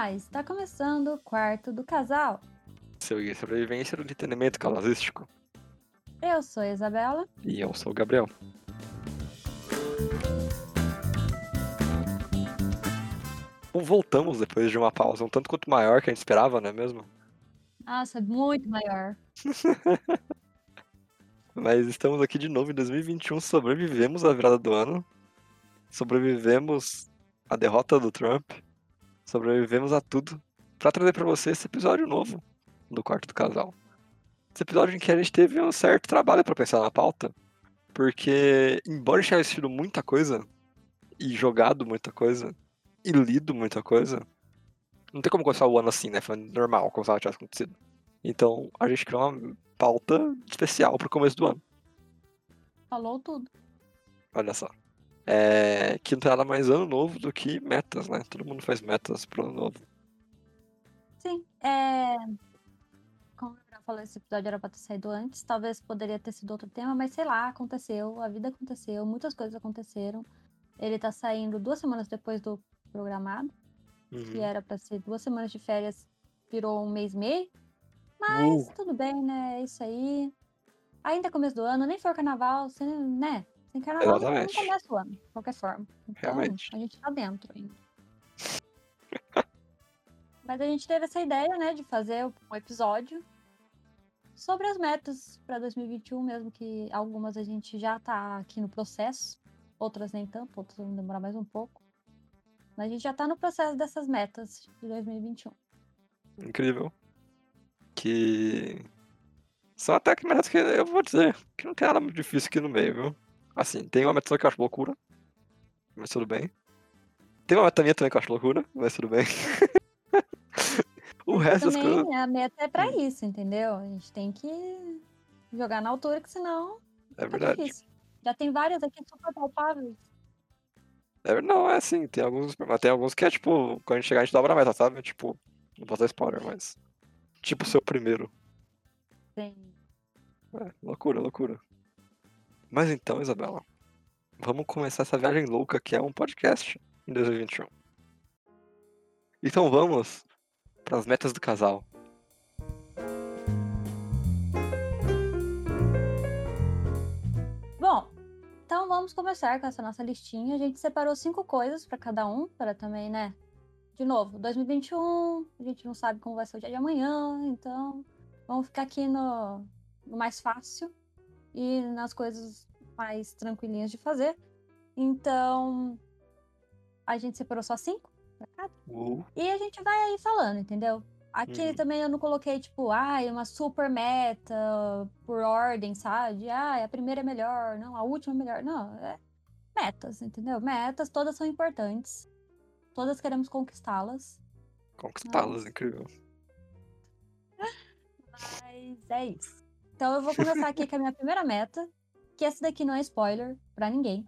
mais, tá começando o quarto do casal. Seu guia de sobrevivência do entretenimento casalístico. Eu sou a Isabela. E eu sou o Gabriel. Bom, voltamos depois de uma pausa um tanto quanto maior que a gente esperava, não é mesmo? Nossa, muito maior. Mas estamos aqui de novo em 2021, sobrevivemos à virada do ano, sobrevivemos à derrota do Trump, sobrevivemos a tudo para trazer para você esse episódio novo do Quarto do Casal. Esse episódio em que a gente teve um certo trabalho para pensar na pauta, porque embora a gente tenha assistido muita coisa e jogado muita coisa e lido muita coisa, não tem como começar o ano assim, né? Foi normal, como se nada tivesse acontecido. Então a gente criou uma pauta especial pro começo do ano. Falou tudo. Olha só. É, que nada mais ano novo do que metas, né? Todo mundo faz metas pro ano novo. Sim, é. Como o Gabriel falou, esse episódio era pra ter saído antes. Talvez poderia ter sido outro tema, mas sei lá, aconteceu. A vida aconteceu, muitas coisas aconteceram. Ele tá saindo duas semanas depois do programado, que Uhum. era pra ser duas semanas de férias, virou um mês e meio. Mas Uh. tudo bem, né? É isso aí. Ainda é começo do ano, nem foi carnaval, sem, né? Sem carnaval não- não Exatamente. começa o ano, de qualquer forma. Então, Realmente. a gente tá dentro ainda. Mas a gente teve essa ideia, né, de fazer um episódio sobre as metas para 2021, mesmo que algumas a gente já tá aqui no processo, outras nem tanto, outras vão demorar mais um pouco. Mas a gente já tá no processo dessas metas de 2021. Incrível. Que. São até que metas que eu vou dizer que não tem nada muito difícil aqui no meio, viu? Assim, tem uma meta que eu acho loucura, mas tudo bem. Tem uma meta minha também que eu acho loucura, mas tudo bem. o resto Também coisas. a meta é pra Hum. isso, entendeu? A gente tem que jogar na altura, que senão É tá verdade. difícil. Já tem várias aqui super palpáveis. É, não, é assim, tem alguns, tem alguns que é tipo, quando a gente chegar a gente dobra a meta, sabe? Tipo, não posso dar spoiler, mas. Tipo o seu primeiro. Tem. É, loucura, loucura. Mas então, Isabela, vamos começar essa viagem louca que é um podcast em 2021. Então vamos para as metas do casal. Bom, então vamos começar com essa nossa listinha. A gente separou cinco coisas para cada um, para também, né? De novo, 2021, a gente não sabe como vai ser o dia de amanhã, então vamos ficar aqui no, no mais fácil e nas coisas mais tranquilinhas de fazer. Então, a gente separou só cinco pra cada. Uh, E a gente vai aí falando, entendeu? Aqui Uhum. também eu não coloquei, tipo, ai, uma super meta por ordem, sabe? Ah, a primeira é melhor, não, a última é melhor. Não, é metas, entendeu? Metas, todas são importantes. Todas queremos conquistá-las. conquistá-las, incrível. Mas é isso. Então eu vou começar aqui com a minha primeira meta, que essa daqui não é spoiler pra ninguém.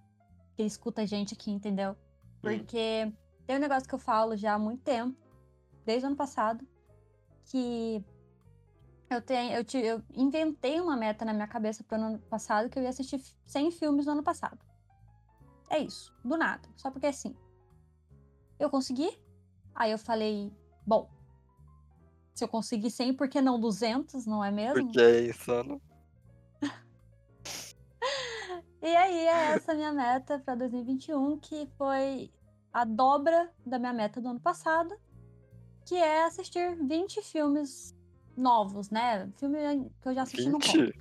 Que escuta a gente aqui, entendeu? Porque tem um negócio que eu falo já há muito tempo, desde o ano passado, que eu tenho, eu, ti- eu inventei uma meta na minha cabeça pro ano passado que eu ia assistir 100 filmes no ano passado. É isso, do nada, só porque assim. Eu consegui, aí eu falei, bom, se eu conseguir 100, por que não 200, não é mesmo? Porque é insano. E aí é essa minha meta para 2021, que foi a dobra da minha meta do ano passado, que é assistir 20 filmes novos, né? Filme que eu já assisti no 20?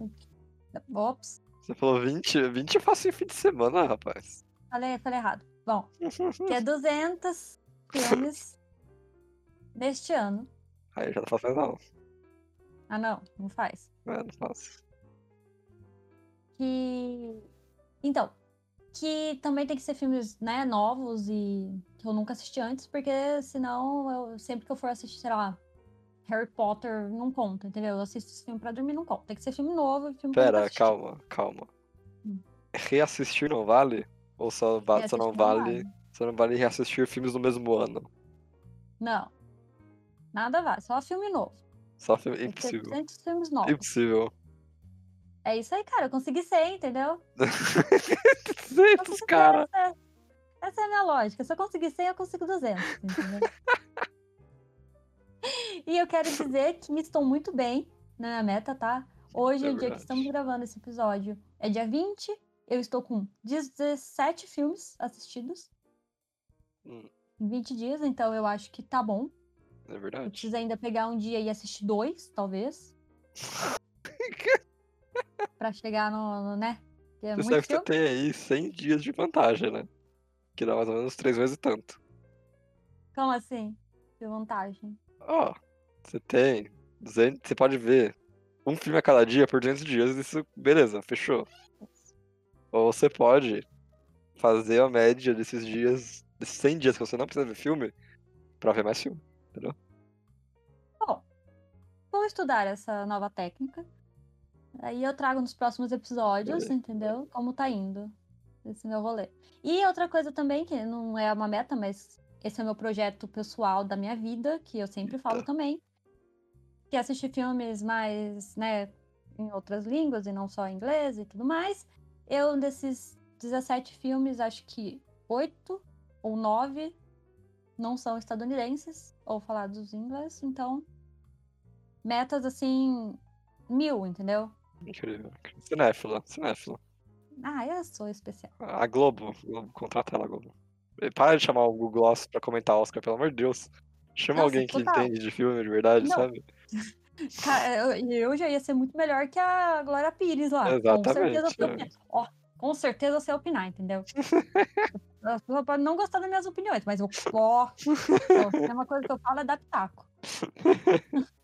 Ops, Você falou 20? 20 eu faço em fim de semana, rapaz. falei, falei errado. Bom, que é 200 filmes deste ano. Aí eu já faço mais não. Ah, não, não faz. É, não faço. que então que também tem que ser filmes né novos e que eu nunca assisti antes porque senão eu sempre que eu for assistir sei lá Harry Potter não conta entendeu eu assisto esse filme pra dormir não conta tem que ser filme novo e filme Pera, calma, calma. Hum. Reassistir não vale? Ou só, va- só não vale, só não vale reassistir filmes do mesmo ano? não nada vai só filme novo Só filme. ser Impossível. 200 filmes novos Impossível. é isso aí cara eu consegui ser entendeu 200, Eu cara. Essa, essa é a minha lógica. Se eu conseguir 100, eu consigo 200, entendeu? E eu quero dizer que estou muito bem na minha meta, tá? Hoje, É o dia que estamos gravando esse episódio, é dia 20. Eu estou com 17 filmes assistidos Hum. em 20 dias, então eu acho que tá bom. É Eu verdade. preciso ainda pegar um dia e assistir dois, talvez. pra chegar no, no, né? É Você sabe que você tem aí 100 dias de vantagem, né? Que dá mais ou menos três vezes tanto. Como assim? De vantagem. Ó, você tem 200, você pode ver um filme a cada dia por 200 dias, isso, beleza, fechou. Ou você pode fazer a média desses dias, desses 100 dias que você não precisa ver filme, pra ver mais filme. Vou estudar essa nova técnica. Aí eu trago nos próximos episódios, Beleza. entendeu? Como tá indo esse meu rolê. E outra coisa também, que não é uma meta, mas esse é o meu projeto pessoal da minha vida, que eu sempre falo Eita. também. Que é assistir filmes mais, né, em outras línguas e não só em inglês e tudo mais. Eu, desses 17 filmes, acho que 8 ou 9 não são estadunidenses ou falados em inglês, então metas assim, mil, entendeu? Incrível. Cinéfila, cinéfila. Ah, eu sou especial. A Globo, Globo, contrata ela, Globo. Para de chamar o Google Gloss pra comentar Oscar, pelo amor de Deus. Chama Nossa, alguém que total. entende de filme de verdade, Não. sabe? Cara, eu, já ia ser muito melhor que a Glória Pires lá. Com certeza Exatamente, eu sei é. opinar. Ó, com certeza sei opinar, entendeu? A pessoa pode não gostar das minhas opiniões, mas eu, ó, é uma coisa que eu falo é dar pitaco.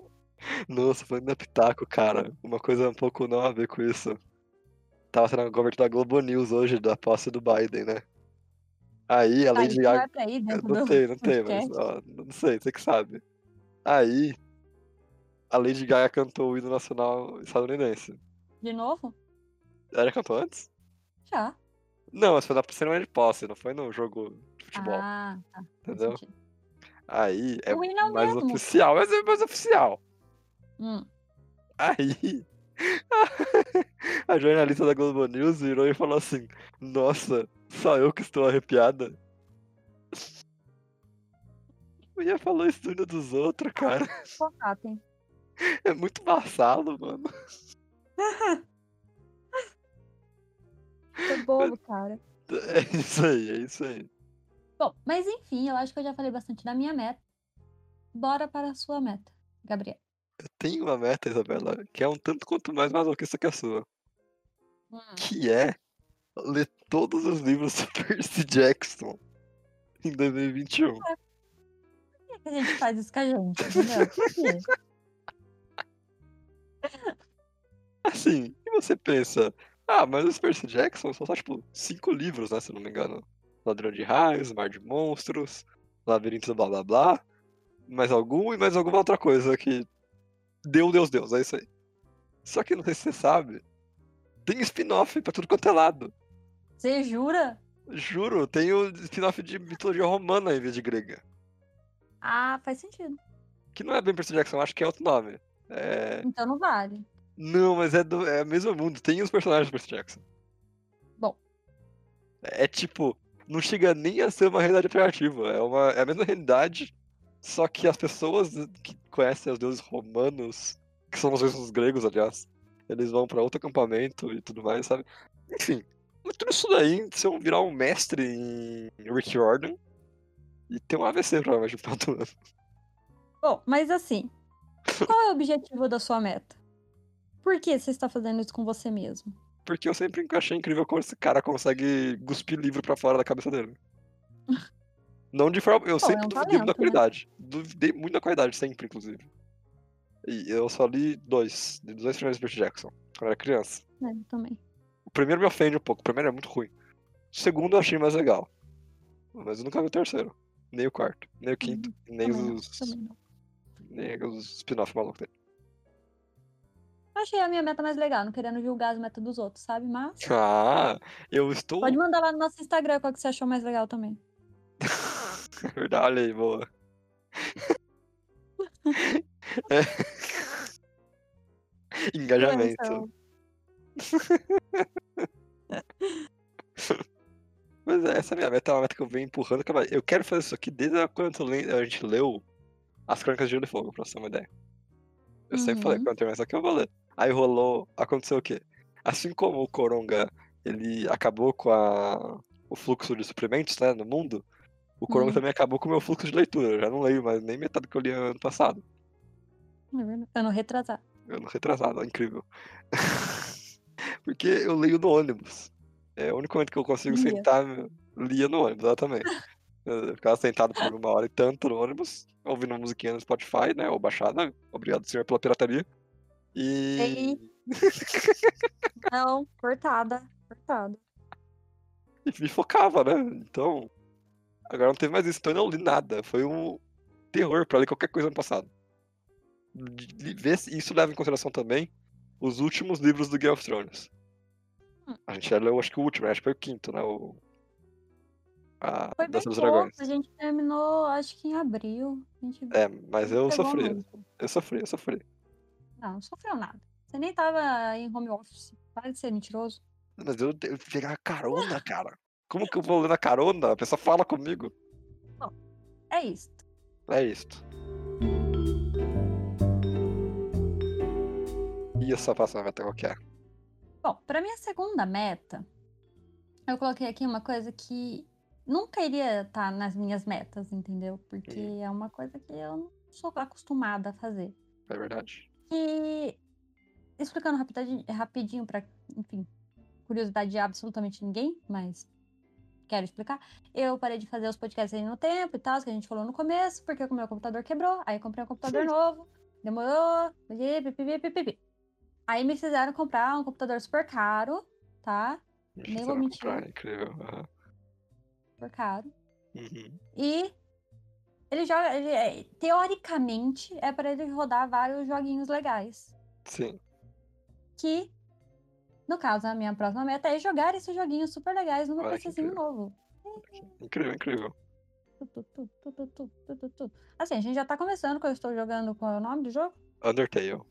Nossa, falando da Pitaco, cara, uma coisa um pouco não a ver com isso. Tava sendo a cobertura da Globo News hoje da posse do Biden, né? Aí a Tá, Lady isso não é pra ir dentro Não do tem, não tem, mas ó, não sei, você que sabe. Aí a Lady Gaga cantou o hino nacional estadunidense. De novo? Ela já cantou antes? Já. Não, mas foi na cerimônia de posse, não foi no jogo de futebol, Ah, tá. entendeu? Aí é mais mesmo. oficial, mas é mais oficial. Hum. Aí a jornalista da Globo News virou e falou assim: Nossa, só eu que estou arrepiada. Ia falar isso do dos outros, cara. É muito vassalo, mano. É bobo, cara. É isso aí, é isso aí. Bom, mas enfim, eu acho que eu já falei bastante da minha meta. Bora para a sua meta, Gabriel. Eu tenho uma meta, Isabela, que é um tanto quanto mais masoquista que a sua. Hum. Que é ler todos os livros do Percy Jackson em 2021. Por que que a gente faz isso com a gente, entendeu? Por quê? Assim, e você pensa, ah, mas os Percy Jackson são só, tipo, cinco livros, né, se não me engano. Ladrão de Raios, Mar de Monstros, Labirinto do Blá Blá Blá, mais algum e mais alguma outra coisa que... Deu, Deus, Deus, é isso aí. Só que não sei se você sabe, tem spin-off pra tudo quanto é lado. Você jura? Juro, tem o spin-off de mitologia romana em vez de grega. Ah, faz sentido. Que não é bem Percy Jackson, acho que é outro nome. É... Então não vale. Não, mas é, do, é o mesmo mundo, tem os personagens do Percy Jackson. Bom. É tipo, não chega nem a ser uma realidade alternativa. É, uma, é a mesma realidade, só que as pessoas que conhecem os deuses romanos, que são os deuses gregos, aliás, eles vão pra outro acampamento e tudo mais, sabe? Enfim, tudo isso daí, se eu virar um mestre em Rick Jordan e ter um AVC provavelmente no final do ano. Bom, mas assim, qual é o objetivo da sua meta? Por que você está fazendo isso com você mesmo? Porque eu sempre achei incrível como esse cara consegue cuspir livro pra fora da cabeça dele. Não de forma. Eu Bom, é sempre um duvidei muito da né? qualidade. Duvidei muito da qualidade, sempre, inclusive. E eu só li dois, de dois primeiros Percy Jackson, quando eu era criança. É, eu também. O primeiro me ofende um pouco, o primeiro é muito ruim. O segundo eu achei mais legal. Mas eu nunca vi o terceiro. Nem o quarto, nem o quinto, nem Também não, os. também não. Nem os spin-off malucos dele. Achei a minha meta mais legal, não querendo julgar as metas dos outros, sabe? Mas Ah, eu estou. pode mandar lá no nosso Instagram qual que você achou mais legal também. Verdade, olha aí, boa. É. Engajamento. Então, Mas é, essa é a minha meta, é uma meta que eu venho empurrando. que Eu quero fazer isso aqui desde quando eu a gente leu As Crônicas de Gelo e Fogo, pra você ter uma ideia. Eu sempre falei, Uhum. quando terminar isso aqui eu vou ler. Aí rolou. Aconteceu o quê? Assim como o Coronga ele acabou com a, o fluxo de suprimentos né, no mundo, o Coronga Hum. também acabou com o meu fluxo de leitura. Eu já não leio mais nem metade do que eu li ano passado. É. Ano retrasado. Ano retrasado, ó, incrível. Porque eu leio no ônibus. É o único momento que eu consigo Lia. sentar, lia no ônibus, exatamente. Eu ficava sentado por uma hora e tanto no ônibus, ouvindo uma musiquinha no Spotify, né? Ou baixada. Obrigado, senhor, pela pirataria. E. Ei. Não, cortada. Cortada. e me focava, né? Então. Agora não teve mais isso, então eu não li nada. Foi um terror pra ler qualquer coisa no passado. Isso leva em consideração também os últimos livros do Game of Thrones. Hum. A gente já leu, acho que o último, né? acho que foi o quinto, né? O... A Foi Dança dos. Dragões. A gente terminou, acho que em abril. É, mas eu sofri. muito. Eu sofri, eu sofri. Não, não sofreu nada. Você nem tava em home office. Para de ser mentiroso. Mas eu, eu pegava carona, cara. Como que eu vou ler na carona? A pessoa fala comigo. É isso. É isto. E essa próxima meta qual que é? Bom, pra minha segunda meta, eu coloquei aqui uma coisa que nunca iria estar nas minhas metas, entendeu? Porque é uma coisa que eu não sou acostumada a fazer. É verdade. E explicando rapidinho, rapidinho para, enfim, curiosidade de absolutamente ninguém, mas quero explicar. Eu parei de fazer os podcasts aí no tempo e tal, que a gente falou no começo, porque o meu computador quebrou, aí comprei um computador novo, demorou, aí me fizeram comprar um computador super caro, tá? Me Nem vou mentir. comprar, incrível. Super caro. Uhum. E ele joga. Ele, é, teoricamente, é para ele rodar vários joguinhos legais. Sim. Que, no caso, a minha próxima meta é jogar esses joguinhos super legais no PCzinho novo. Incrível, incrível. Assim, a gente já tá começando que eu estou jogando. Qual é o nome do jogo? Undertale.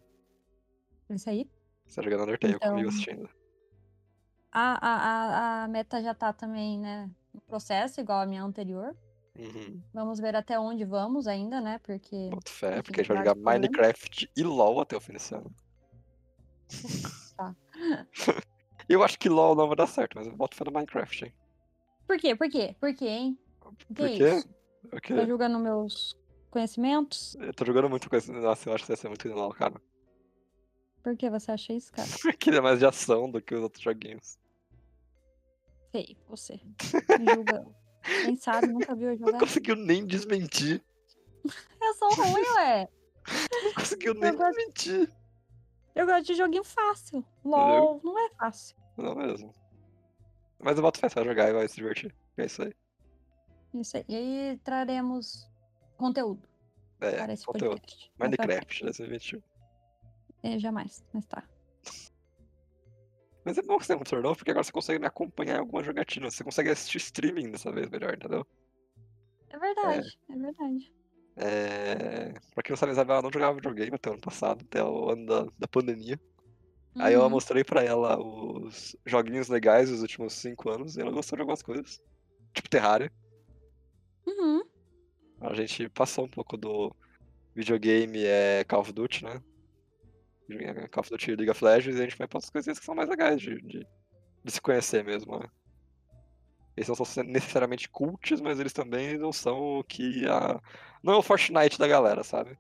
Isso aí? Você tá jogando Undertale então, comigo assistindo. A, a, a, a meta já tá também, né? No processo, igual a minha anterior. Uhum. Vamos ver até onde vamos ainda, né, porque... Boto fé, porque a gente vai jogar. Minecraft e LOL até o fim desse ano. Tá. Eu acho que LOL não vai dar certo, mas eu boto fé no Minecraft, hein? Por quê? Por quê? Por quê, hein? Que Por é quê? isso? O quê? Tá julgando meus conhecimentos? Eu tô jogando muito esse. Nossa, eu acho que vai ser muito LOL, cara. Por que você acha isso, cara? Porque ele é mais de ação do que os outros joguinhos. Feio, você. Me julga. Quem sabe, nunca viu eu Não jogar. conseguiu nem desmentir. Eu sou ruim, ué. Não conseguiu nem gosto- desmentir. Eu gosto de joguinho fácil. LOL não é fácil. Não mesmo. Mas eu boto fé, você vai jogar e vai se divertir. É isso aí. Isso aí. E aí traremos conteúdo É, esse conteúdo. podcast. Minecraft 2021. frente. É, jamais, mas tá. Mas é bom que você tem um computador novo, porque agora você consegue me acompanhar em alguma jogatina. Você consegue assistir streaming dessa vez melhor, entendeu? É verdade, é, verdade. É... Pra quem não sabe, Isabela não jogava videogame até o ano passado, até o ano da, da pandemia. Aí eu Uhum. mostrei pra ela os joguinhos legais dos últimos cinco anos e ela gostou de algumas coisas. Tipo Terraria. Uhum. A gente passou um pouco do videogame é Call of Duty, né? Call of Duty League of Legends e a gente vai pra outras coisinhas que são mais legais de, de, de se conhecer mesmo, né? Eles não são necessariamente cults, mas eles também não são o que a. Não é o Fortnite da galera, sabe?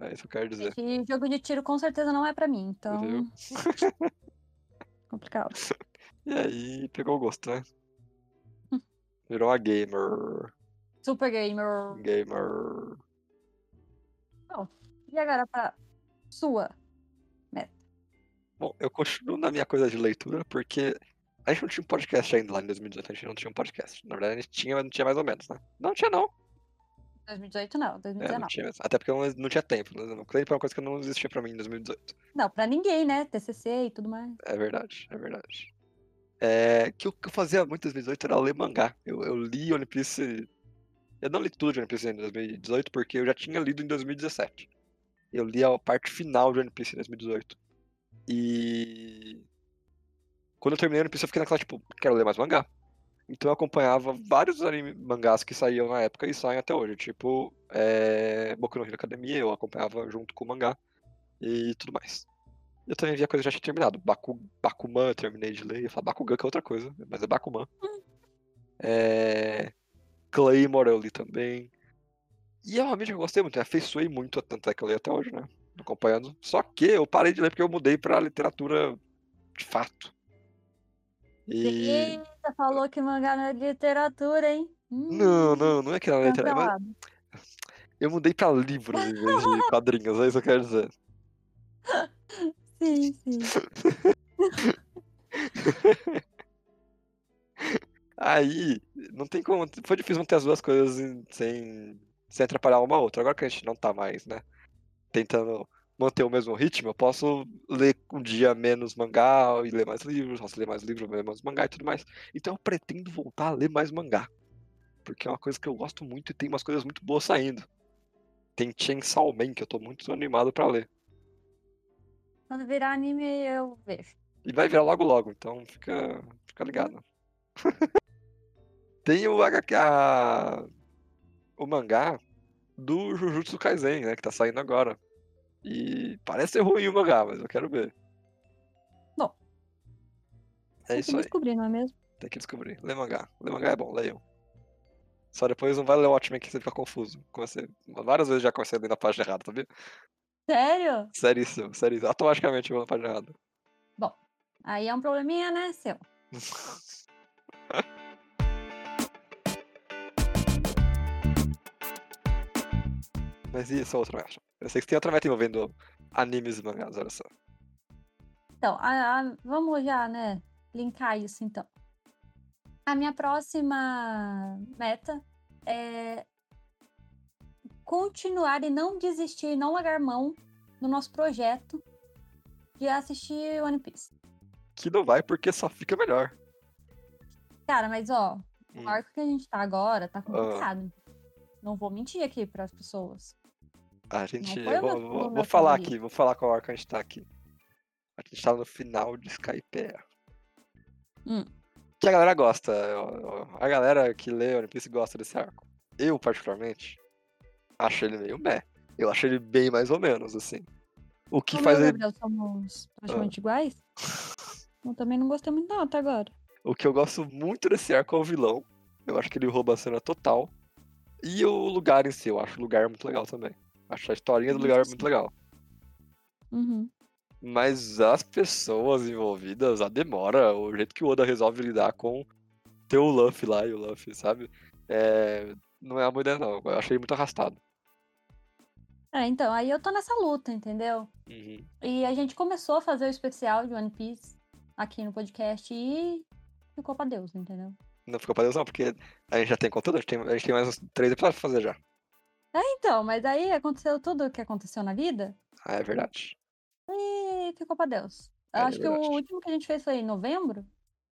É isso que eu quero dizer. E jogo de tiro com certeza não é pra mim, então. Viu? Complicado. E aí pegou o gosto, né? Hum. Virou uma gamer. Super Gamer. Gamer. E agora pra sua. Bom, eu continuo na minha coisa de leitura, porque a gente não tinha um podcast ainda lá em 2018, a gente não tinha um podcast. Na verdade, a gente tinha, mas não tinha mais ou menos, né? Não tinha não. 2018 não, É, não 2019. tinha mesmo. Até porque eu não, não tinha tempo. Né? Clipe é uma coisa que não existia pra mim em 2018. Não, pra ninguém, né? TCC e tudo mais. É verdade, é verdade. É, que o que eu fazia muito em 2018 era ler mangá. Eu, eu li One Piece. Eu não li tudo de One Piece em 2018, porque eu já tinha lido em 2017. Eu li a parte final de One Piece em 2018. E. Quando eu terminei One Piece, eu fiquei naquela, tipo, quero ler mais mangá. Então eu acompanhava vários anime, mangás que saíam na época e saem até hoje. Tipo, é... Boku no Hero Academia, eu acompanhava junto com o mangá e tudo mais. Eu também via coisa que já tinha terminado. Baku, Bakuman, eu terminei de ler. Eu falo Bakugan, que é outra coisa, mas é Bakuman. É... Claymore eu li também. E é uma mídia que eu gostei muito, afeiçoei muito, tanto é que eu leio até hoje, né? Acompanhando. Só que eu parei de ler porque eu mudei pra literatura de fato. E... Eita, falou que mangá não é literatura, hein? Não, hum, não, não é que era literatura. Mas... Eu mudei pra livros em vez de quadrinhos, é isso que eu quero dizer. Sim, sim. Aí, não tem como. Foi difícil manter as duas coisas sem, sem atrapalhar uma outra. Agora que a gente não tá mais, né? Tentando manter o mesmo ritmo, eu posso ler um dia menos mangá e ler mais livros, posso ler mais livros, ler mais mangá e tudo mais. Então eu pretendo voltar a ler mais mangá. Porque é uma coisa que eu gosto muito e tem umas coisas muito boas saindo. Tem Chainsaw Man, que eu tô muito animado para ler. Quando virar anime, eu vejo. E vai virar logo logo, então fica, fica ligado. tem o HK, o mangá do Jujutsu Kaisen, né, que tá saindo agora. E parece ser ruim o mangá, mas eu quero ver. Bom. É tem isso que aí. descobrir, não é mesmo? Tem que descobrir. Lê mangá. Lê mangá é bom, leiam. Só depois não vai ler o Watchmen que você fica confuso. Comecei, várias vezes já comecei a ler na página errada, sabia? Sério? Seríssimo, seríssimo. Automaticamente eu vou na página errada. Bom, aí é um probleminha, né, seu? Mas e essa outra meta? Eu sei que tem outra meta envolvendo animes e mangás, olha só. Então, a, a, vamos já, né, linkar isso então. A minha próxima meta é continuar e não desistir, não largar mão do nosso projeto de assistir One Piece. Que não vai porque só fica melhor. Cara, mas ó, hum. o arco que a gente tá agora tá complicado. Ah. Não vou mentir aqui para as pessoas. A gente. Vou, vou, vou falar aqui, vou falar qual arco a gente tá aqui. A gente tá no final de Skype. Hum. Que a galera gosta. A galera que lê One Piece gosta desse arco. Eu, particularmente, acho ele meio meh. Eu acho ele bem mais ou menos, assim. O que Como faz ele. Gabriel, somos praticamente ah. iguais? Eu também não gostei muito, não, até agora. O que eu gosto muito desse arco é o vilão. Eu acho que ele rouba a cena total. E o lugar em si, eu acho o lugar muito legal também. Acho a historinha do lugar muito legal. Uhum. Mas as pessoas envolvidas, a demora, o jeito que o Oda resolve lidar com ter o Luffy lá e o Luffy, sabe? É... Não é uma boa ideia, não. Eu achei muito arrastado. É, então, aí eu tô nessa luta, entendeu? Uhum. E a gente começou a fazer o especial de One Piece aqui no podcast e ficou pra Deus, entendeu? Não ficou pra Deus, não, porque a gente já tem conteúdo, a gente tem, a gente tem mais uns três episódios pra fazer já. É, então, mas aí aconteceu tudo o que aconteceu na vida. Ah, é verdade. E ficou pra Deus. Eu é acho verdade. que o último que a gente fez foi em novembro.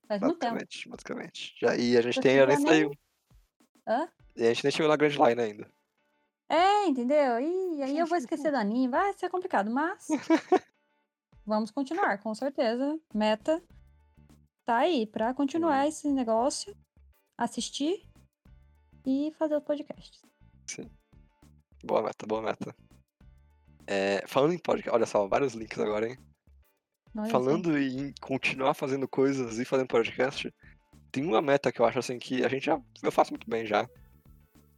Faz muito tempo. Basicamente, basicamente. Já, e a gente tem, já nem saiu. Hã? E a gente nem chegou na Grand Line ainda. É, entendeu? E aí eu vou esquecer da Ninho, vai ser complicado, mas vamos continuar, com certeza. Meta tá aí pra continuar esse negócio, assistir e fazer os podcasts. Sim. Boa meta, boa meta. É, falando em podcast, olha só, vários links agora, hein? Falando em continuar fazendo coisas e fazendo podcast, tem uma meta que eu acho assim que a gente já. Eu faço muito bem já.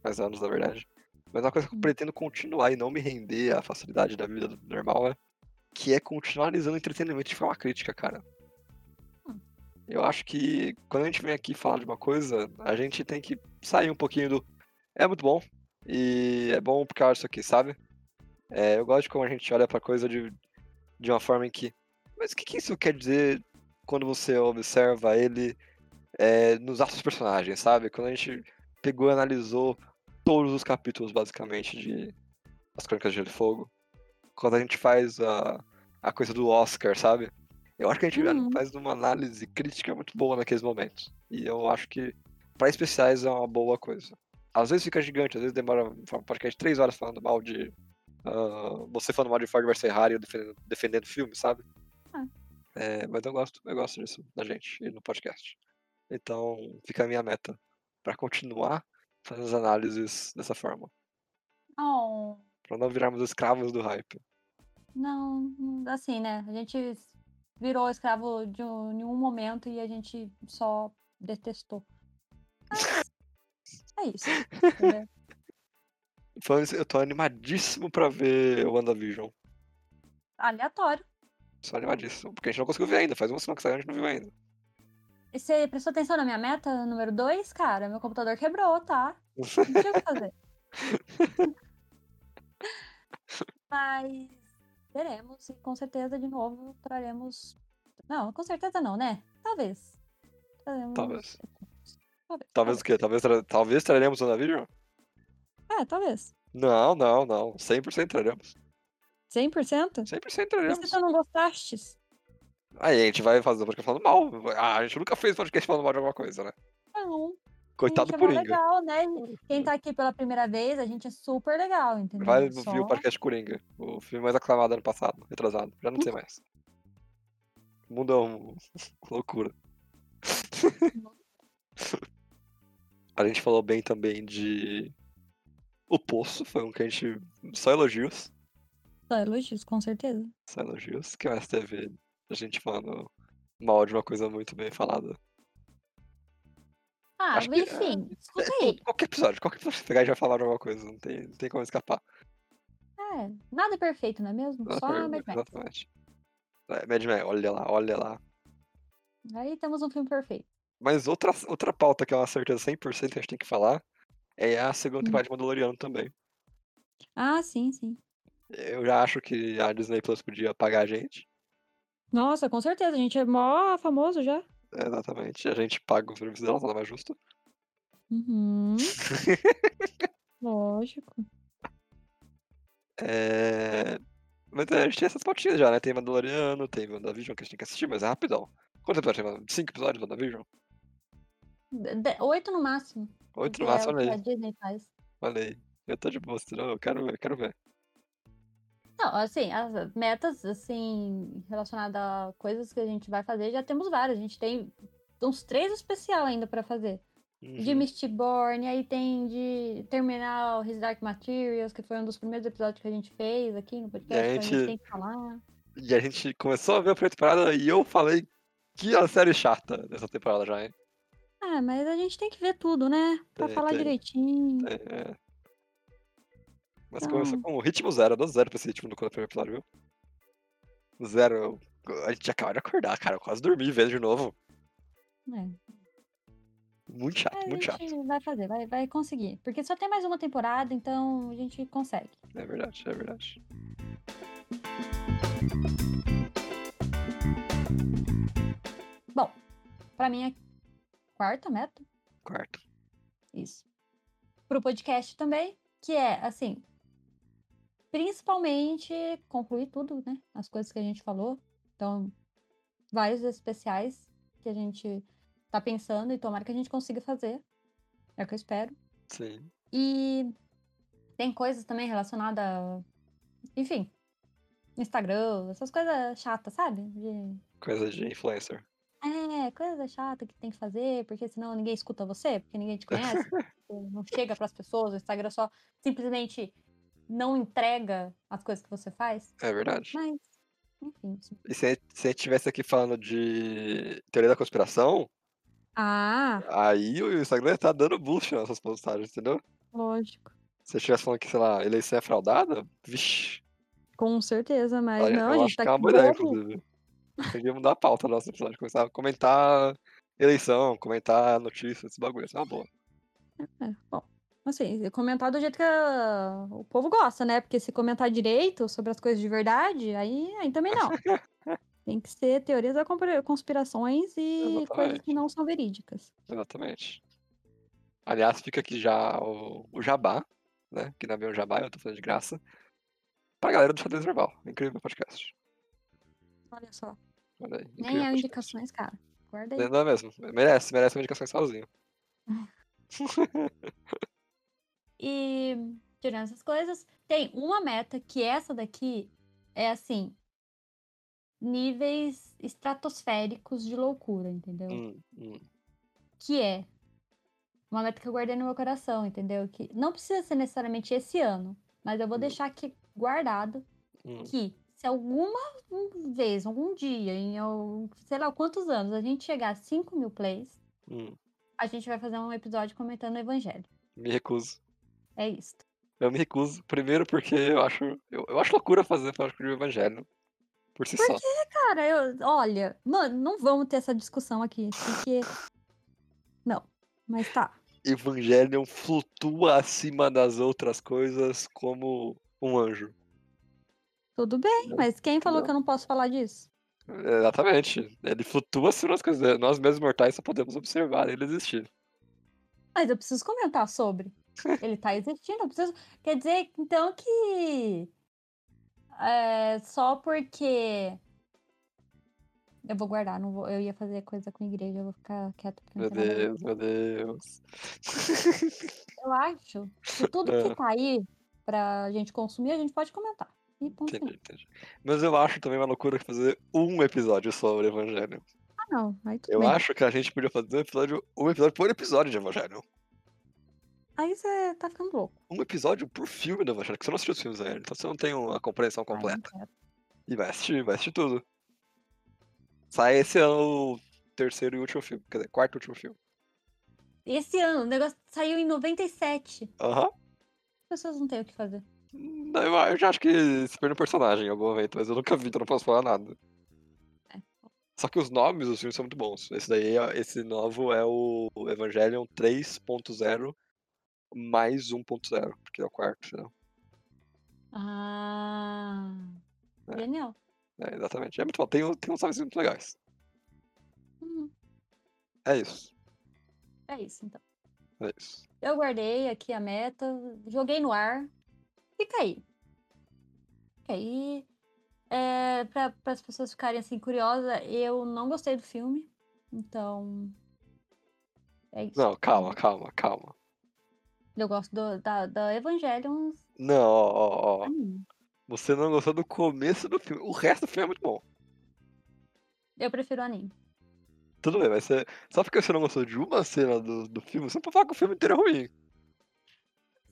Faz anos, na verdade. Mas é uma coisa que eu hum. pretendo continuar e não me render à facilidade da vida normal, né? Que é continuar analisando entretenimento de forma crítica, cara. Hum. Eu acho que quando a gente vem aqui falar de uma coisa, a gente tem que sair um pouquinho do. É muito bom, e é bom por causa disso aqui, sabe? É, eu gosto de como a gente olha pra coisa de, de uma forma em que. Mas o que, que isso quer dizer quando você observa ele é, nos atos dos personagens, sabe? Quando a gente pegou e analisou todos os capítulos, basicamente, de As Crônicas de Gelo e Fogo. Quando a gente faz a, a coisa do Oscar, sabe? Eu acho que a gente uhum. faz uma análise crítica muito boa naqueles momentos. E eu acho que para especiais é uma boa coisa às vezes fica gigante, às vezes demora um podcast três horas falando mal de. Uh, você falando mal de Ford vs Ferrari e defendendo, defendendo filme, sabe? Ah. É, mas eu gosto, eu gosto disso da gente e no podcast. Então, fica a minha meta. Pra continuar fazendo as análises dessa forma. Oh, Pra não virarmos escravos do hype. não, assim, né? A gente virou escravo de um, em um momento e a gente só detestou. é isso. Falando isso, eu tô animadíssimo pra ver o WandaVision. Aleatório. Só animadíssimo. Porque a gente não conseguiu ver ainda. Faz uma semana que saiu, a gente não viu ainda. E você prestou atenção na minha meta número 2, cara? Meu computador quebrou, tá? Não tinha o que fazer. Mas teremos e com certeza de novo traremos. Não, com certeza não, né? Talvez. Traremos... Talvez. Talvez. Talvez o quê? Talvez, tra... talvez traremos o WandaVision? É, talvez. Não, não, não. 100% traremos. 100%? 100% Por que traremos. tu não gostastes? Aí a gente vai fazer o podcast falando mal. Ah, a gente nunca fez podcast falando mal de alguma coisa, né? Não. Coitado do é Coringa. legal, né? Quem tá aqui pela primeira vez, a gente é super legal, entendeu? Vai Só- ouvir o podcast Coringa. O filme mais aclamado ano passado, retrasado. Já não sei mais. O mundo é uma loucura. a gente falou bem também de. O Poço, foi um que a gente. Só elogios. Só elogios, com certeza. Só elogios. Que mais teve? A gente falando mal de uma coisa muito bem falada. Ah, Acho que- enfim, escuta É, aí. Qualquer episódio, qualquer episódio que você pegar já falar de alguma coisa, não tem, não tem como escapar. É, nada é perfeito, não é mesmo? Nada Só Mad Max. Exatamente. É, Mad Max, olha lá, olha lá. Aí temos um filme perfeito. Mas outra, outra pauta que é uma certeza 100% que a gente tem que falar é a segunda Hum. temporada de Mandaloriano também. Ah, sim, sim. Eu já acho que a Disney Plus podia pagar a gente. Nossa, com certeza, a gente é mó famoso já. É, Exatamente. A gente paga o serviço dela, nada mais justo. Uhum. Lógico. É... Mas é, a gente tem essas pautinhas já, né? Tem Mandaloriano, tem WandaVision que a gente tem que assistir, mas é rapidão. Quantos episódios tem? Cinco episódios de WandaVision? De- de- Oito no máximo. Oito no máximo, é o que olha a aí. Disney faz. Olha aí. Eu tô de boa, não, eu quero ver, eu quero ver. Não, assim, as metas, assim, relacionadas a coisas que a gente vai fazer, já temos várias. A gente tem uns três especial ainda pra fazer. De Uhum. Mistborn, aí tem de terminar o His Dark Materials, que foi um dos primeiros episódios que a gente fez aqui no podcast, então a gente- gente tem que falar. E a gente começou a ver a primeira temporada e eu falei que a série chata dessa temporada já, hein? Ah, mas a gente tem que ver tudo, né? Pra Tem, falar tem. direitinho. É, é. Mas Então- começou com o ritmo zero, eu dou zero pra esse ritmo do primeiro episódio, viu? Zero. A gente acaba de acordar, cara. Eu quase dormi vendo de novo. É. Muito chato, A muito chato. gente vai fazer, vai, vai conseguir. Porque só tem mais uma temporada, então a gente consegue. É verdade, é verdade. Bom, pra mim é quarta meta. Quarto. Isso. Pro podcast também, que é, assim, principalmente concluir tudo, né? As coisas que a gente falou. Então, vários especiais que a gente tá pensando e tomara que a gente consiga fazer. É o que eu espero. Sim. E tem coisas também relacionadas a, enfim, Instagram, essas coisas chatas, sabe? De Coisa de influencer. É, coisa chata que tem que fazer, porque senão ninguém escuta você, porque ninguém te conhece, porque não chega pras pessoas, o Instagram só simplesmente não entrega as coisas que você faz. É verdade. Mas, enfim. E se, se a gente estivesse aqui falando de teoria da conspiração, Ah, aí o Instagram tá dando boost nas nossas postagens, entendeu? lógico. Se eu estivesse falando que, sei lá, eleição é fraudada, vixi. Com certeza, mas Olha, não, a gente tá é aqui ideia. Podia mudar a pauta do nosso episódio. Começar a comentar eleição, comentar notícias, esse bagulho. Isso é uma boa. É, bom, assim, comentar do jeito que a- o povo gosta, né? Porque se comentar direito sobre as coisas de verdade, aí, aí também não. Tem que ser teorias da conspirações e coisas que Exatamente. não são verídicas. Exatamente. Aliás, fica aqui já o, o jabá, né? Que não é um jabá, eu tô fazendo de graça. Pra galera do Xadrez Verbal. Incrível podcast. Olha só. Olha aí. Nem é indicações, cara. Guarda aí. Não é mesmo? Merece, merece uma indicação sozinho. E tirando essas coisas, tem uma meta que essa daqui é assim, níveis estratosféricos de loucura, entendeu? Hum, hum. Que é uma meta que eu guardei no meu coração, entendeu? Que não precisa ser necessariamente esse ano, mas eu vou Hum. deixar aqui guardado Hum, que se alguma vez, algum dia, em sei lá quantos anos, a gente chegar a 5 mil plays, hum, a gente vai fazer um episódio comentando o evangelho. me recuso. É isso. Eu me recuso. Primeiro porque eu acho. Eu, eu acho loucura fazer prática de evangelho. Por si só. Cara, eu, olha, mano, não vamos ter essa discussão aqui, porque. Não, mas tá. Evangelion flutua acima das outras coisas como um anjo. Tudo bem, mas quem falou não. que eu não posso falar disso? Exatamente. Ele flutua acima das coisas. Nós mesmos mortais só podemos observar ele existir. Mas eu preciso comentar sobre. Ele tá existindo, eu preciso. Quer dizer, então, que. É, só porque. Eu vou guardar, não vou, eu ia fazer coisa com igreja, eu vou ficar não Meu a. Deus, meu Deus. Eu acho que tudo que tá aí pra gente consumir, a gente pode comentar. E ponto. Entendi, entendi. Mas eu acho também uma loucura fazer um episódio sobre Evangelho. Ah, não. Aí tudo Eu bem. acho que a gente podia fazer um episódio, um episódio por episódio de Evangelho. Aí você tá ficando louco. Um episódio por filme do Evangelho, que você não assistiu os filmes ainda, então você não tem uma compreensão não completa. quero. E vai assistir, vai assistir tudo. Sai esse ano o terceiro e último filme, quer dizer, quarto e último filme. Esse ano, o negócio saiu em 97. Aham. As pessoas não têm o que fazer. Eu, já acho que se perdeu um personagem em algum momento, mas eu nunca vi, então não posso falar nada. É. Só que os nomes dos filmes são muito bons. Esse daí, esse novo é o Evangelion 3.0 mais 1.0, porque é o quarto, né? Ah. É. Genial. É, exatamente. É muito bom. Tem, tem uns nomes muito legais. Hum, É isso. é isso, então. É isso. Eu guardei aqui a meta, joguei no ar. Fica aí. Fica aí. É, para as pessoas ficarem assim curiosas, eu não gostei do filme. Então. É isso. Não, calma, calma, calma. Eu gosto do, da, da Evangelion. Não, ó, ó. Você não gostou do começo do filme. O resto do filme é muito bom. Eu prefiro anime. Tudo bem, mas você... só porque você não gostou de uma cena do, do filme, você não pode falar que o filme inteiro é ruim.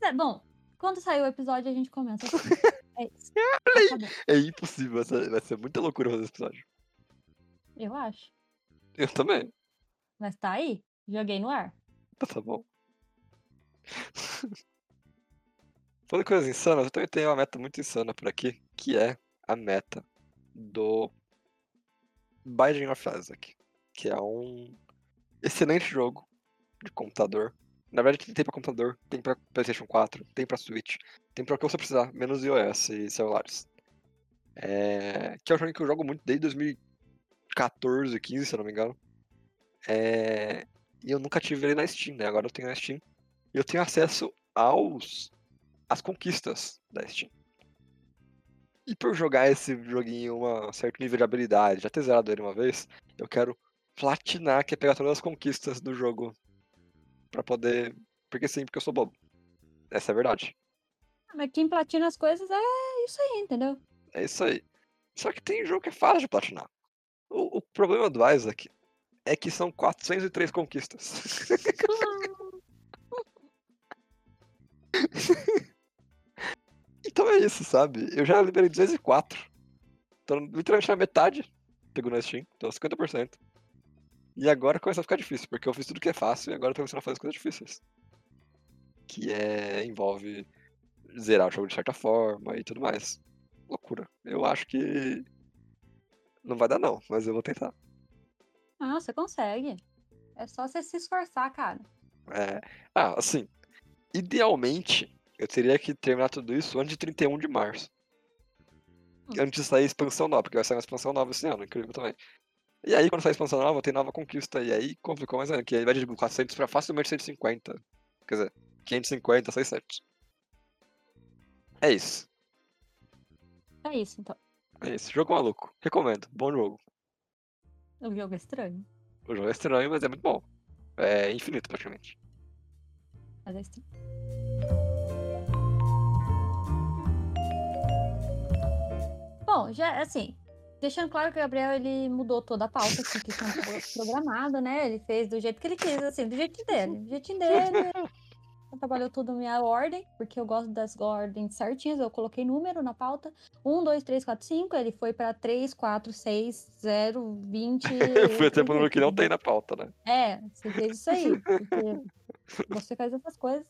É, bom, quando sair o episódio a gente comenta. assim. é isso. É impossível, vai ser, vai ser muita loucura fazer esse episódio. Eu acho. Eu também. Mas tá aí. Joguei no ar. Tá, tá bom. Falando coisas insanas, eu também tenho uma meta muito insana por aqui, que é a meta do Binding of Isaac, que é um excelente jogo de computador. Na verdade, tem pra computador, tem pra PlayStation 4, tem pra Switch, tem pra o que você precisar, menos iOS e celulares. É... Que é um jogo que eu jogo muito desde 2014, 15, se eu não me engano. É... E eu nunca tive ele na Steam, né? Agora eu tenho na Steam. E eu tenho acesso aos as conquistas da Steam. E por jogar esse joguinho uma certo nível de habilidade, já ter zerado ele uma vez, eu quero platinar, que é pegar todas as conquistas do jogo pra poder, porque sim, porque eu sou bobo. Essa é a verdade. Mas quem platina as coisas é isso aí, entendeu? É isso aí. Só que tem jogo que é fácil de platinar. O, o problema do Isaac é que são 403 conquistas. então é isso, sabe? Eu já liberei 204. Então, literalmente na metade. Pegou na Steam, então 50%. E agora começa a ficar difícil, porque eu fiz tudo que é fácil e agora eu tô começando a fazer as coisas difíceis. Que é. envolve zerar o jogo de certa forma e tudo mais. Loucura. Eu acho que. Não vai dar não, mas eu vou tentar. Ah, você consegue. É só você se esforçar, cara. É... Ah, assim. Idealmente, eu teria que terminar tudo isso antes de 31 de março. Hum. Antes de sair a expansão nova, porque vai sair uma expansão nova esse ano, incrível também. E aí, quando sair a expansão nova, tem nova conquista. E aí complicou mais ainda, que aí vai de 400 pra facilmente 150. Quer dizer, 550, 600. É isso. É isso, então. É isso. Jogo maluco. Recomendo. Bom jogo. O jogo é estranho. O jogo é estranho, mas é muito bom. É infinito, praticamente. Mas é estranho. Bom, já assim, deixando claro que o Gabriel ele mudou toda a pauta aqui que tinha programado, né? Ele fez do jeito que ele quis, assim, do jeitinho dele. Do jeitinho dele. trabalhou tudo na minha ordem, porque eu gosto das ordens certinhas. Eu coloquei número na pauta. 1, 2, 3, 4, 5. Ele foi pra 3, 4, 6, 0, 20. Foi até pro número que não tem na pauta, né? É, você fez isso aí. Porque você faz essas coisas.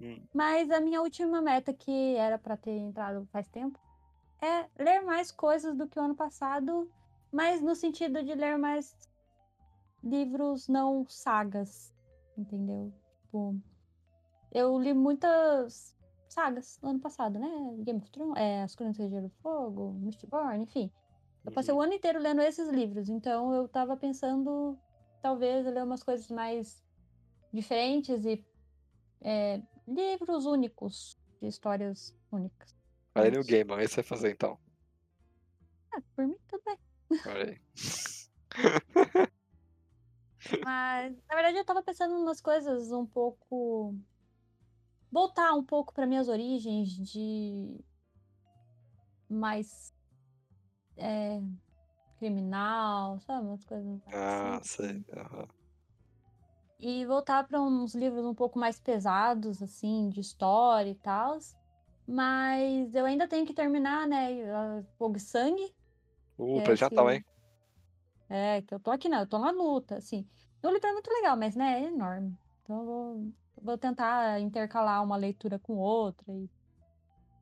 Hum. Mas a minha última meta, que era pra ter entrado faz tempo, é ler mais coisas do que o ano passado, mas no sentido de ler mais livros, não sagas, entendeu? Tipo, eu li muitas sagas no ano passado, né? Game of Thrones, é, As Crônicas de Gelo e Fogo, Mistborn, enfim. Eu passei Uhum. o ano inteiro lendo esses livros, então eu tava pensando, talvez, ler umas coisas mais diferentes e é, livros únicos, de histórias únicas. Aí no game, que você vai fazer então. Ah, por mim, tudo bem. Olha aí. Mas, na verdade, eu tava pensando em umas coisas um pouco. Voltar um pouco para minhas origens de. Mais. é, criminal, sabe? Umas coisas mais Ah, assim. sei. aham. E voltar para uns livros um pouco mais pesados, assim, de história e tal. Mas eu ainda tenho que terminar, né? e Sangue. Uh, É, já tá, esse- hein? É, que eu tô aqui, não, eu tô na luta, assim. O livro é muito legal, mas, né, é enorme. Então eu vou, vou tentar intercalar uma leitura com outra e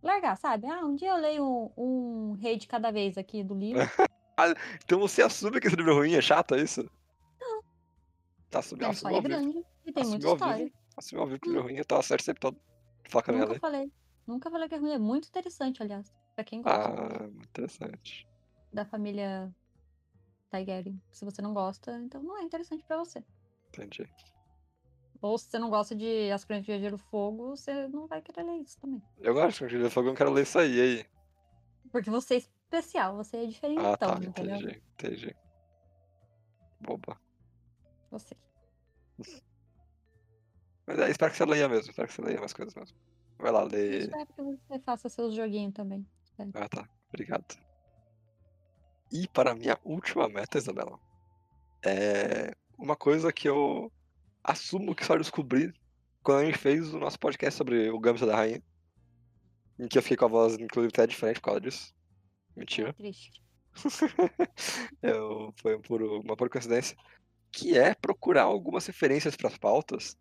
largar, sabe? Ah, um dia eu leio um, um rei de cada vez aqui do livro. Então você assume que esse livro é ruim, é chato, é isso? Não. Tá assumindo, só assumiu é grande e tem muita Assumiu história. Assumiu ao vivo que o livro é ruim, eu tava certo sempre todo. Nunca nela aí. falei. Nunca falei que é ruim. É muito interessante, aliás. Pra quem gosta Ah, muito interessante. da família Targaryen. Se você não gosta, então não é interessante pra você. Entendi. Ou se você não gosta de As Crônicas de Gelo Fogo, você não vai querer ler isso também. Eu gosto de Julia Fogo, eu não quero ler isso aí, aí? Porque você é especial, você é diferentão, Ah, tá, entendeu? entendi, entendi. Boba. Você. Mas é, espero que você leia mesmo, espero que você leia mais coisas mesmo. Vai lá, lê. espero que você faça seus joguinhos também. Espero. Ah, tá. Obrigado. E para a minha última meta, Isabela, é uma coisa que eu assumo que só descobri quando a gente fez o nosso podcast sobre o Gambito da Rainha. Em que eu fiquei com a voz, inclusive, até diferente por causa disso. Mentira. É triste. Eu, foi por uma por coincidência. Que é procurar algumas referências para as pautas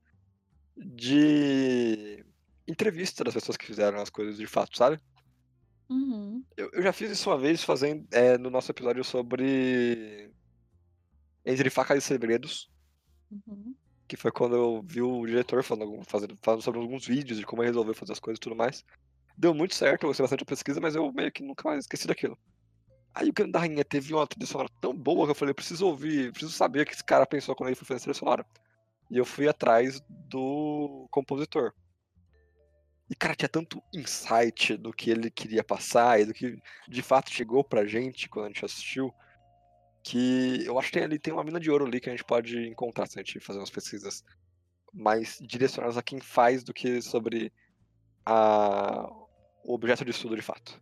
de entrevista das pessoas que fizeram as coisas de fato, sabe? Uhum. Eu, eu já fiz isso uma vez fazendo é, no nosso episódio sobre Entre Facas e Segredos, Uhum. que foi quando eu vi o diretor falando, fazendo, falando sobre alguns vídeos de como ele resolveu fazer as coisas e tudo mais. Deu muito certo, eu gostei bastante da pesquisa, mas eu meio que nunca mais esqueci daquilo. Aí o Grande da Rainha teve uma trilha sonora tão boa que eu falei, eu preciso ouvir, preciso saber o que esse cara pensou quando ele foi fazer a trilha sonora. E eu fui atrás do compositor. E, cara, tinha tanto insight do que ele queria passar e do que de fato chegou pra gente quando a gente assistiu, que eu acho que tem ali tem uma mina de ouro ali que a gente pode encontrar se a gente fazer umas pesquisas mais direcionadas a quem faz do que sobre a... o objeto de estudo de fato.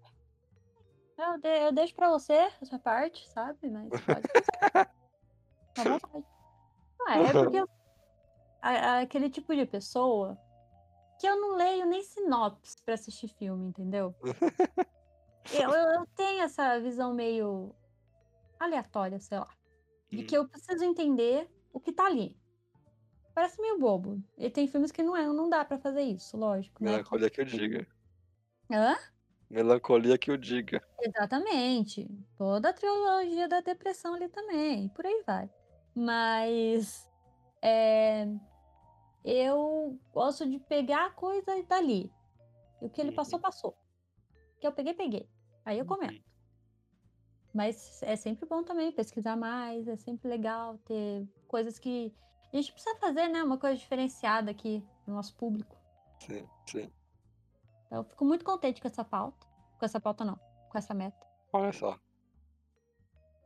Eu, de- eu deixo pra você essa parte, sabe? Mas pode. Tá é porque eu- a- a- aquele tipo de pessoa que eu não leio nem sinopse pra assistir filme, entendeu? Eu, eu, tenho essa visão meio aleatória, sei lá. De que eu preciso entender o que tá ali. Parece meio bobo. E tem filmes que não, é, não dá pra fazer isso, lógico, né? Melancolia que eu diga. Hã? Melancolia que eu diga. Exatamente. Toda a trilogia da depressão ali também, e por aí vai. Mas é, eu gosto de pegar a coisa dali. E o que ele Uhum. passou, passou. O que eu peguei, peguei. Aí eu comento. Mas é sempre bom também pesquisar mais, é sempre legal ter coisas que a gente precisa fazer, né? Uma coisa diferenciada aqui no nosso público. Sim, sim. Então, eu fico muito contente com essa pauta. Com essa pauta, não. Com essa meta. Olha só,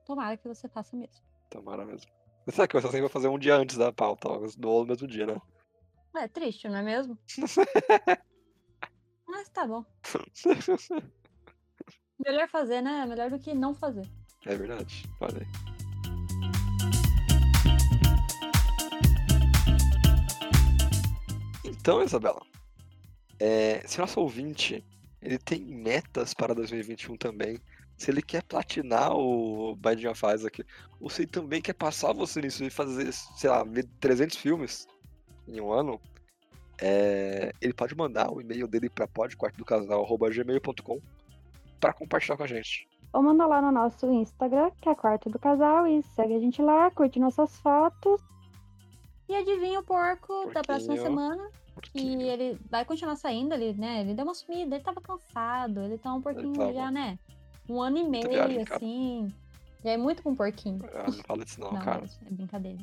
Tomara que você faça mesmo. tomara mesmo. Sabe que você sempre vai fazer um dia antes da pauta, do mesmo dia, né? É triste, não é mesmo? Mas tá bom. Melhor fazer, né? Melhor do que não fazer. É verdade. Aí. Então, Isabela, é, se nosso ouvinte ele tem metas para 2021 também, se ele quer platinar o Binding of Isaac, ou se ele também quer passar você nisso e fazer, sei lá, 300 filmes em um ano, é, ele pode mandar o e-mail dele para podquartodocasal.gmail.com para compartilhar com a gente. Ou manda lá no nosso Instagram, que é Quarto do Casal, e segue a gente lá, curte nossas fotos. E adivinha o porco Porquinho. da próxima semana? Porque Que ele vai continuar saindo, ele, né? Ele deu uma sumida, ele tava cansado, ele tá um porquinho tava. já, né? Um ano e meio, viagem, cara. assim. Já é muito com porquinho. Ah, não fala disso não, Não, cara. é brincadeira.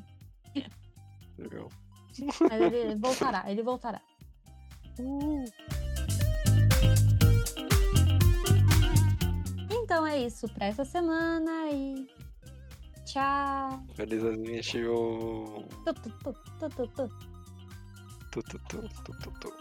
Entendeu? Mas ele voltará, ele voltará. Então é isso pra essa semana e. Tchau. Feliz 2021. Tu, tu, tu, tu, tu, tu. Tu, tu, tu, tu, tu, tu.